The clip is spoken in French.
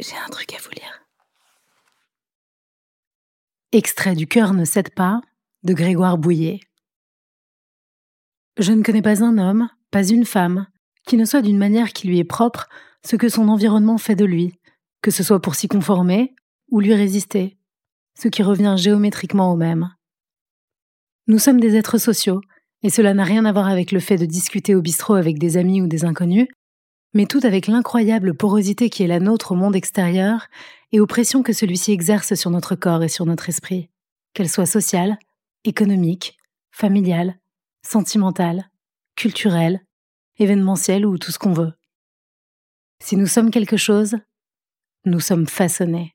J'ai un truc à vous lire. Extrait du Cœur ne cède pas de Grégoire Bouillet. Je ne connais pas un homme, pas une femme, qui ne soit d'une manière qui lui est propre ce que son environnement fait de lui, que ce soit pour s'y conformer ou lui résister, ce qui revient géométriquement au même. Nous sommes des êtres sociaux, et cela n'a rien à voir avec le fait de discuter au bistrot avec des amis ou des inconnus, mais tout avec l'incroyable porosité qui est la nôtre au monde extérieur et aux pressions que celui-ci exerce sur notre corps et sur notre esprit, qu'elles soient sociales, économiques, familiales, sentimentales, culturelles, événementielles ou tout ce qu'on veut. Si nous sommes quelque chose, nous sommes façonnés.